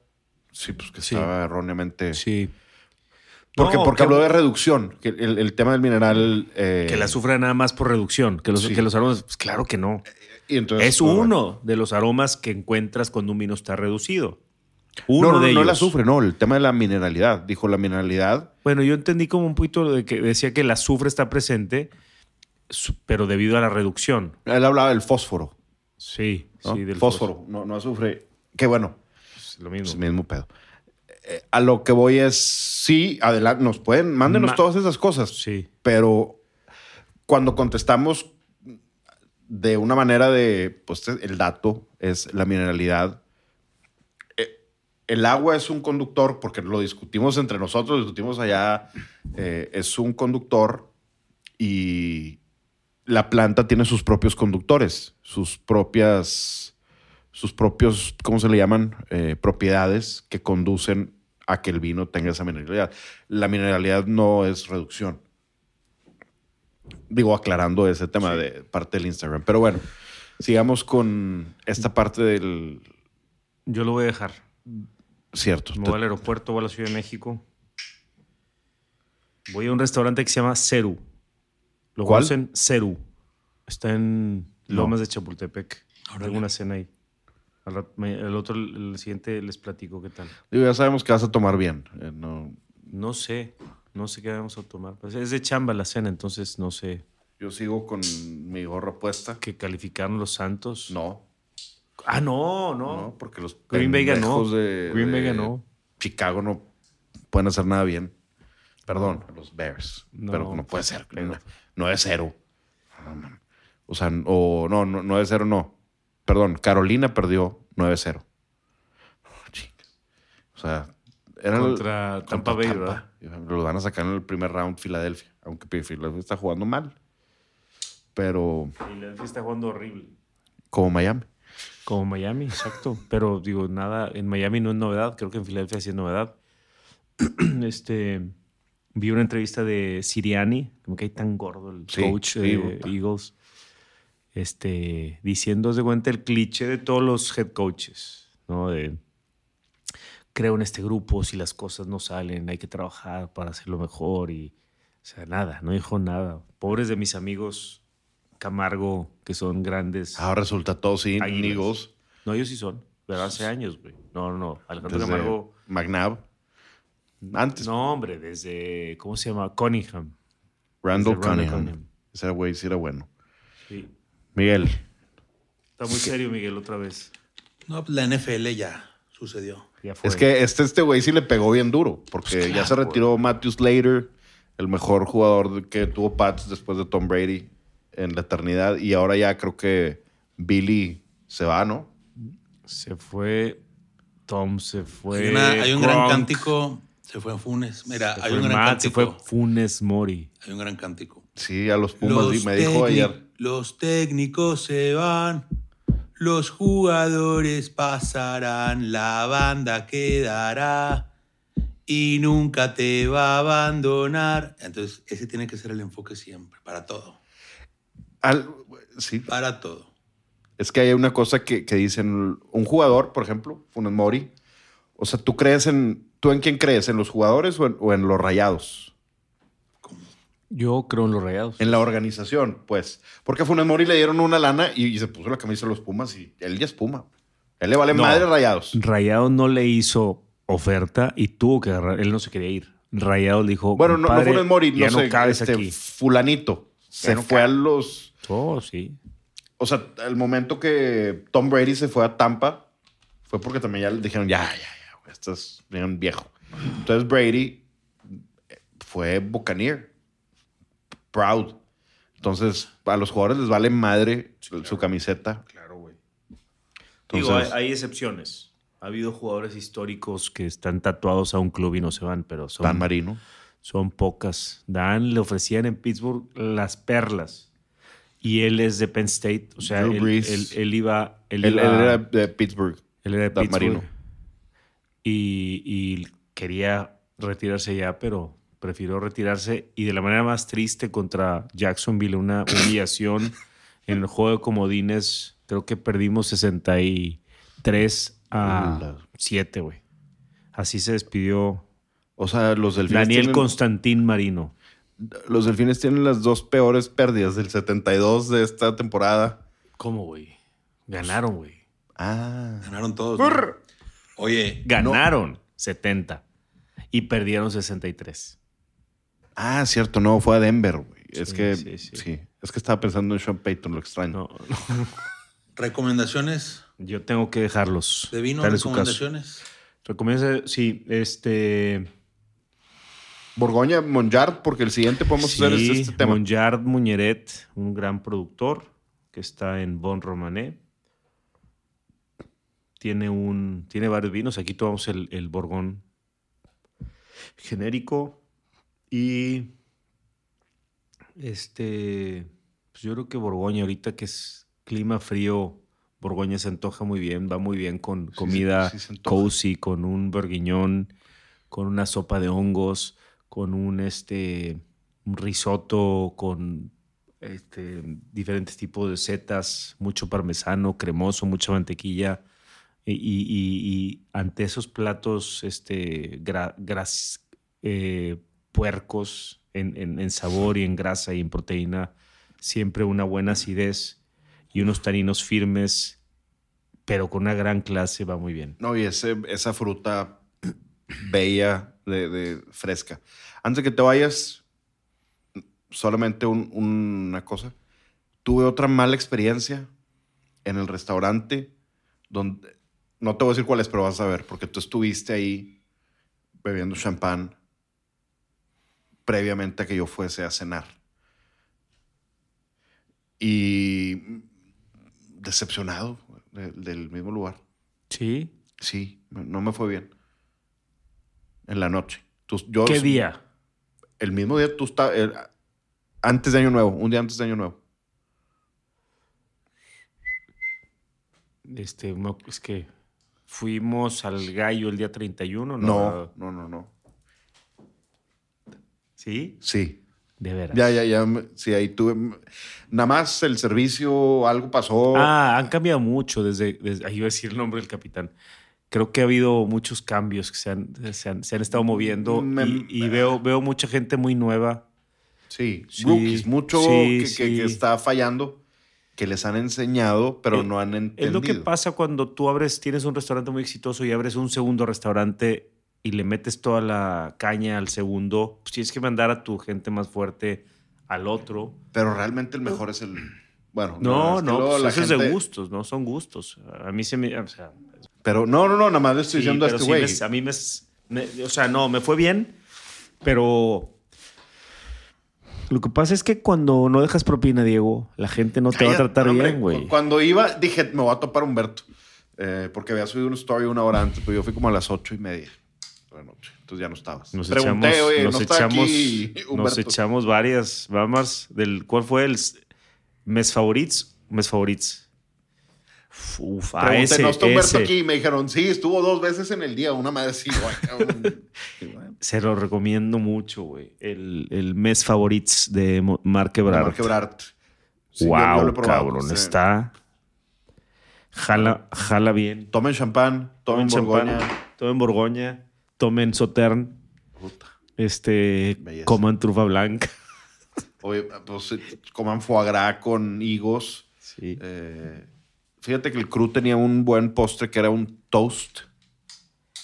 sí, pues que Sí. estaba erróneamente. Sí. Porque, No, porque que- habló de reducción, que el, el tema del mineral. eh, Que la sufra nada más por reducción. Que los, Sí. que los aromas. Pues claro que no. Y entonces, Es pues, uno de los aromas que encuentras cuando un vino está reducido. No, Uno no, de no ellos. la sufre, no, el tema de la mineralidad. Dijo la mineralidad. Bueno, yo entendí como un poquito de que decía que el azufre está presente, pero debido a la reducción. Él hablaba del fósforo. Sí, ¿no? sí, del fósforo, No, no azufre. Que bueno, Es lo es mismo. el mismo pedo. Eh, a lo que voy es, sí, adelante, nos pueden, mándenos Ma- todas esas cosas. Sí. Pero cuando contestamos de una manera de, pues el dato es la mineralidad. Eh, El agua es un conductor, porque lo discutimos entre nosotros, lo discutimos allá, eh, es un conductor y la planta tiene sus propios conductores, sus propias, sus propios, ¿cómo se le llaman? Eh, propiedades que conducen a que el vino tenga esa mineralidad. La mineralidad no es reducción. Digo, aclarando ese tema de parte del Instagram. Pero bueno, sigamos con esta parte del Yo lo voy a dejar. cierto. Me voy al aeropuerto, voy a la Ciudad de México. Voy a un restaurante que se llama Ceru. ¿Lo ¿Cuál? conocen? Ceru. Está en No. Lomas de Chapultepec. Tengo una cena ahí. Al El otro, el siguiente les platico qué tal. Digo, ya sabemos que vas a tomar bien. eh, no, No sé, no sé qué vamos a tomar. Pues es de chamba la cena, entonces no sé yo sigo con mi gorra puesta. qué calificaron los Santos. No, Ah, no, no. no, porque los Green Bay ganó. de, Green Bay ganó. Chicago no pueden hacer nada bien. Perdón, los Bears. No, pero no puede ser. pero- No, no es cero. O sea, o no, no, no es cero, no. Perdón, Carolina perdió 9-0. Oh. O sea, era el- Contra Tampa Bay, ¿verdad? Lo van a sacar en el primer round Filadelfia, aunque Filadelfia está jugando mal. Pero Filadelfia está jugando horrible. como Miami. Como Miami, exacto. Pero digo, nada, en Miami no es novedad, creo que en Filadelfia sí es novedad. este, vi una entrevista de Siriani, que me cae tan gordo el Sí, coach sí, de puta. Eagles, este, diciendo de cuenta el cliché de todos los head coaches, ¿no? De creo en este grupo, si las cosas no salen, hay que trabajar para hacerlo mejor y, o sea, nada, no dijo nada. Pobres de mis amigos Camargo, que son grandes. Ahora resulta todo sí, Águilas. Eagles. No, ellos sí son. Pero hace años, güey. No, no, no. Alejandro Desde Camargo. McNabb. Antes. No, hombre, desde. ¿Cómo se llama? Cunningham. Randall Desde Randall Cunningham. Cunningham. Ese güey sí era bueno. Sí. Miguel. Está muy serio, Miguel, otra vez. No, pues la NFL ya sucedió. Ya fue. Es que este, este güey sí le pegó bien duro, porque Pues ya se retiró Matthew Slater, el mejor jugador que tuvo Pats después de Tom Brady en la eternidad, y ahora ya creo que Billy se va, ¿no? Se fue. Tom se fue. hay, una- hay un gran cántico. Se fue Funes. Mira, se hay un gran Matt, se fue cántico. Funes Mori. Hay un gran cántico. Sí, a los Pumas di- me dijo ayer. Los técnicos se van, los jugadores pasarán, la banda quedará y nunca te va a abandonar. Entonces, ese tiene que ser el enfoque siempre, para todo, Al- sí, para todo. es que hay una cosa que, que dicen, un jugador, por ejemplo, Funes Mori, o sea, ¿tú crees en, tú en quién crees? ¿En los jugadores o en, o en los rayados? Yo creo en los rayados. En la organización, pues. Porque a Funes Mori le dieron una lana y, y se puso la camisa de los Pumas y él ya es Puma. Él le vale No. madre rayados. Rayados no le hizo oferta y tuvo que agarrar. Él no se quería ir. Rayados dijo. Bueno, no, no "Compadre, Funes Mori, ya no, sé, cabes este, aquí. fulanito. Se no fue a los... Oh, sí. O sea, el momento que Tom Brady se fue a Tampa fue porque también ya le dijeron, ya, ya, ya, estás bien viejo. Entonces Brady fue Buccaneer. Proud. Entonces, a los jugadores les vale madre su camiseta. Claro, güey. Digo, hay, Entonces- hay excepciones. Ha habido jugadores históricos que están tatuados a un club y no se van, pero son, Dan Marino. son pocas. Dan le ofrecían en Pittsburgh las perlas. Y él es de Penn State. O sea, Drew él, él- él iba. Él, Él, iba- él era de Pittsburgh. él era de Dan Pittsburgh. Marino. Y, y quería retirarse ya, pero prefirió retirarse. Y de la manera más triste contra Jacksonville, una humillación en el juego de comodines. Creo que perdimos 63 a Hola. 7, güey. Así se despidió O sea, los delfines, Daniel tienen, Constantín Marino. los delfines tienen las dos peores pérdidas del 72 de esta temporada. ¿Cómo, güey? Ganaron, güey. Ah. Ganaron todos. ¿no? Oye, Ganaron 70 y perdieron 63. Ah, cierto, no, fue a Denver, güey. Es que sí, sí. sí. Es que estaba pensando en Sean Payton, lo extraño. No, no. recomendaciones Yo tengo que dejarlos. de vino, recomendaciones. Recomienda, sí, este. Borgoña, Monjard, porque el siguiente podemos hacer es sí, este tema. Monjard Muñeret, un gran productor que está en Bon Romané. Tiene, un, tiene varios vinos. Aquí tomamos el, el Borgón genérico. Y este, pues yo creo que Borgoña, ahorita que es clima frío, Borgoña se antoja muy bien, va muy bien con comida sí cozy, con un berguiñón, con una sopa de hongos, con un este un risotto, con este, diferentes tipos de setas, mucho parmesano, cremoso, mucha mantequilla. Y, y- y- y ante esos platos este, gra- gras- eh, puercos en, en- en sabor y en grasa y en proteína, siempre una buena acidez y unos taninos firmes, pero con una gran clase va muy bien. No, y ese, esa fruta bella, de, de- fresca. Antes que te vayas, solamente un- una cosa. Tuve otra mala experiencia en el restaurante donde, no te voy a decir cuál es, pero vas a ver, porque tú estuviste ahí bebiendo champán previamente a que yo fuese a cenar. Y decepcionado de- del mismo lugar. Sí. Sí, no me fue bien. En la noche. Tú- yo, ¿Qué día? El mismo día tú estabas... antes de Año Nuevo, un día antes de Año Nuevo. Este, es que fuimos al gallo el día 31, ¿no? No, no, no, no. ¿Sí? Sí. De veras. Ya, ya, ya. Sí, ahí tuve... Nada más el servicio, algo pasó. Ah, han cambiado mucho desde, desde- ahí iba a decir el nombre del capitán. Creo que ha habido muchos cambios que se han, se han, se han estado moviendo Me- y, y veo, veo mucha gente muy nueva. Sí, Sí, rookies. Mucho sí, que, que- sí. que está fallando, que les han enseñado, pero Eh, no han entendido. Es lo que pasa cuando tú abres, tienes un restaurante muy exitoso y abres un segundo restaurante y le metes toda la caña al segundo, pues tienes que mandar a tu gente más fuerte al otro. Pero realmente el mejor es el... Bueno, No, no, luego pues eso es de gente- gustos, ¿no? Son gustos. A mí se me... O sea, Pero no, no, no, nada más le estoy Sí, diciendo a este güey. a mí me, me- O sea, no, me fue bien, pero. Lo que pasa es que cuando no dejas propina, Diego, la gente no te va a tratar hombre. bien, güey. Cu- Cuando iba, dije, me voy a topar a Humberto. eh, porque había subido una story una hora antes, pero yo fui como a las ocho y media de la noche. Entonces ya no estabas. Nos Pregunté, echamos, oye, nos, ¿no está echamos aquí nos echamos varias. Vamos, del, ¿cuál fue el mes favoritos? Mes favoritos. Uf, a ese, ¿no está Humberto ese. aquí? Y me dijeron, sí, estuvo dos veces en el día. Una madre así, güey, cabrón. Y bueno, Se lo recomiendo mucho, güey. El, el mes favoritos de Mark Ebrard. Mark Ebrard. Sí, yo- yo wow, lo he probado, cabrón. sí. Está. Jala, jala bien. Tomen champán, tomen, Tomen Borgoña. champán, tomen Borgoña, tomen Puta. este, Belleza. coman trufa blanca. Oye, pues eh, coman foie gras con higos. Sí. Eh, fíjate que el crew tenía un buen postre que era un toast.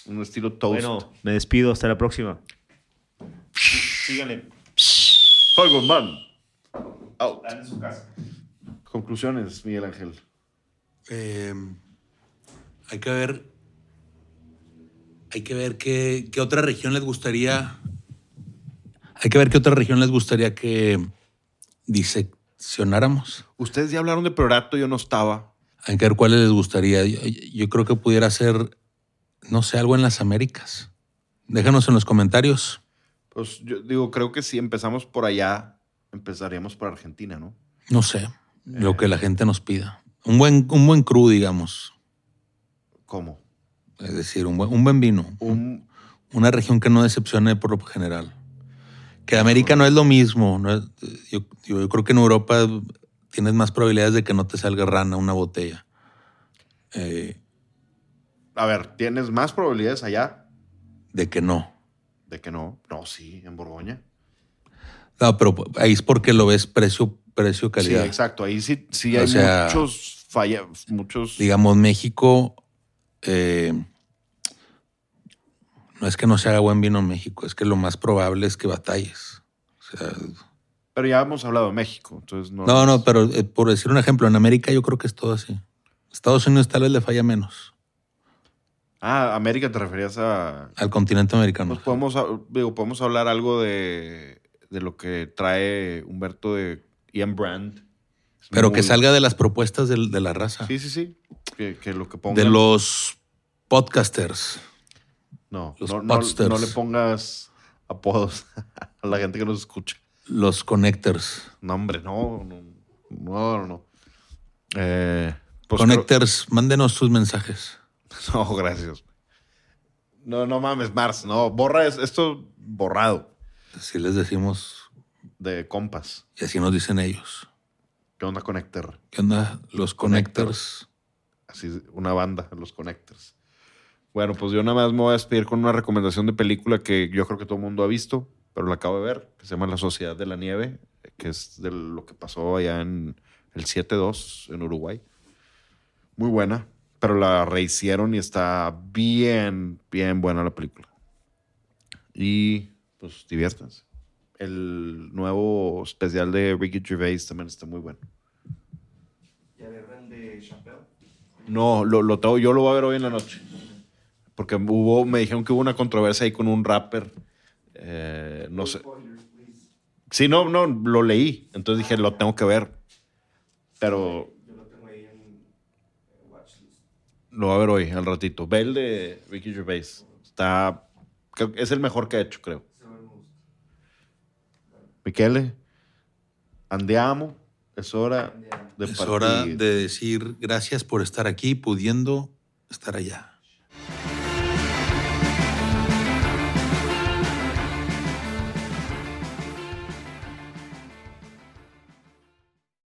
Un estilo toast. Bueno, me despido. Hasta la próxima. Síganle. Soy Guzmán. Out. en su casa. Conclusiones, Miguel Ángel. Eh, hay que ver. Hay que ver qué, qué otra región les gustaría. Hay que ver qué otra región les gustaría que diseccionáramos. Ustedes ya hablaron de Peorato, yo no estaba. Hay que ver cuáles les gustaría. Yo, yo creo que pudiera ser, no sé, algo en las Américas. Déjanos en los comentarios. Pues yo digo, creo que si empezamos por allá, empezaríamos por Argentina, ¿no? No sé, lo que la gente nos pida. Un buen, un buen crew, digamos. ¿Cómo? Es decir, un buen, un buen vino. Un, Una región que no decepcione por lo general. Que América no es lo mismo. no es- yo, creo que en Europa tienes más probabilidades de que no te salga rana una botella. Eh, a ver, ¿tienes más probabilidades allá de que no. de que no? No, sí, en Borgoña. No, pero ahí es porque lo ves precio, precio, calidad. Sí, exacto. Ahí sí, sí O hay sea- muchos falla, muchos. Digamos, México. Eh, no es que no se haga buen vino en México, es que lo más probable es que batalles. O sea, Pero ya hemos hablado de México, entonces no. no, no, pero eh, por decir un ejemplo, en América yo creo que es todo así. Estados Unidos tal vez le falla menos Ah, América te referías a. al continente americano. Pues podemos, digo, podemos hablar algo de, de lo que trae Humberto de Ian Brand. Pero que salga de las propuestas de, la raza. Sí, sí, sí. Que, que lo que ponga. de los podcasters. No, los no, no- le pongas apodos a la gente que nos escucha. Los connectors. No, hombre, no. No, no. no. Eh, pues connectors, mándenos sus mensajes. creo- no, gracias. No, no mames, Mars. No, borra es- esto borrado Así les decimos de compas. y así nos dicen ellos. ¿Qué onda, Connector? ¿Qué onda? Los connectors. Así, una banda, los Connectors. Bueno, pues yo nada más me voy a despedir con una recomendación de película que yo creo que todo el mundo ha visto, pero la acabo de ver, que se llama La Sociedad de la Nieve, que es de lo que pasó allá en el 7-2 en Uruguay. Muy buena, pero la rehicieron y está bien, bien buena la película. Y pues diviértanse. El nuevo especial de Ricky Gervais también está muy bueno. ¿Ya vieron de Chappelle? No, lo, lo tengo- yo lo voy a ver hoy en la noche. Porque hubo, me dijeron que hubo una controversia ahí con un rapper. Eh, no sé. Sí, no, no, lo leí. Entonces dije, lo tengo que ver. Pero Yo lo tengo ahí lo voy a ver hoy, al ratito. Ve el de Ricky Gervais. Está. Es el mejor que ha hecho, creo. Michele, andiamo. Es hora de Es partir. hora de decir gracias por estar aquí, pudiendo estar allá.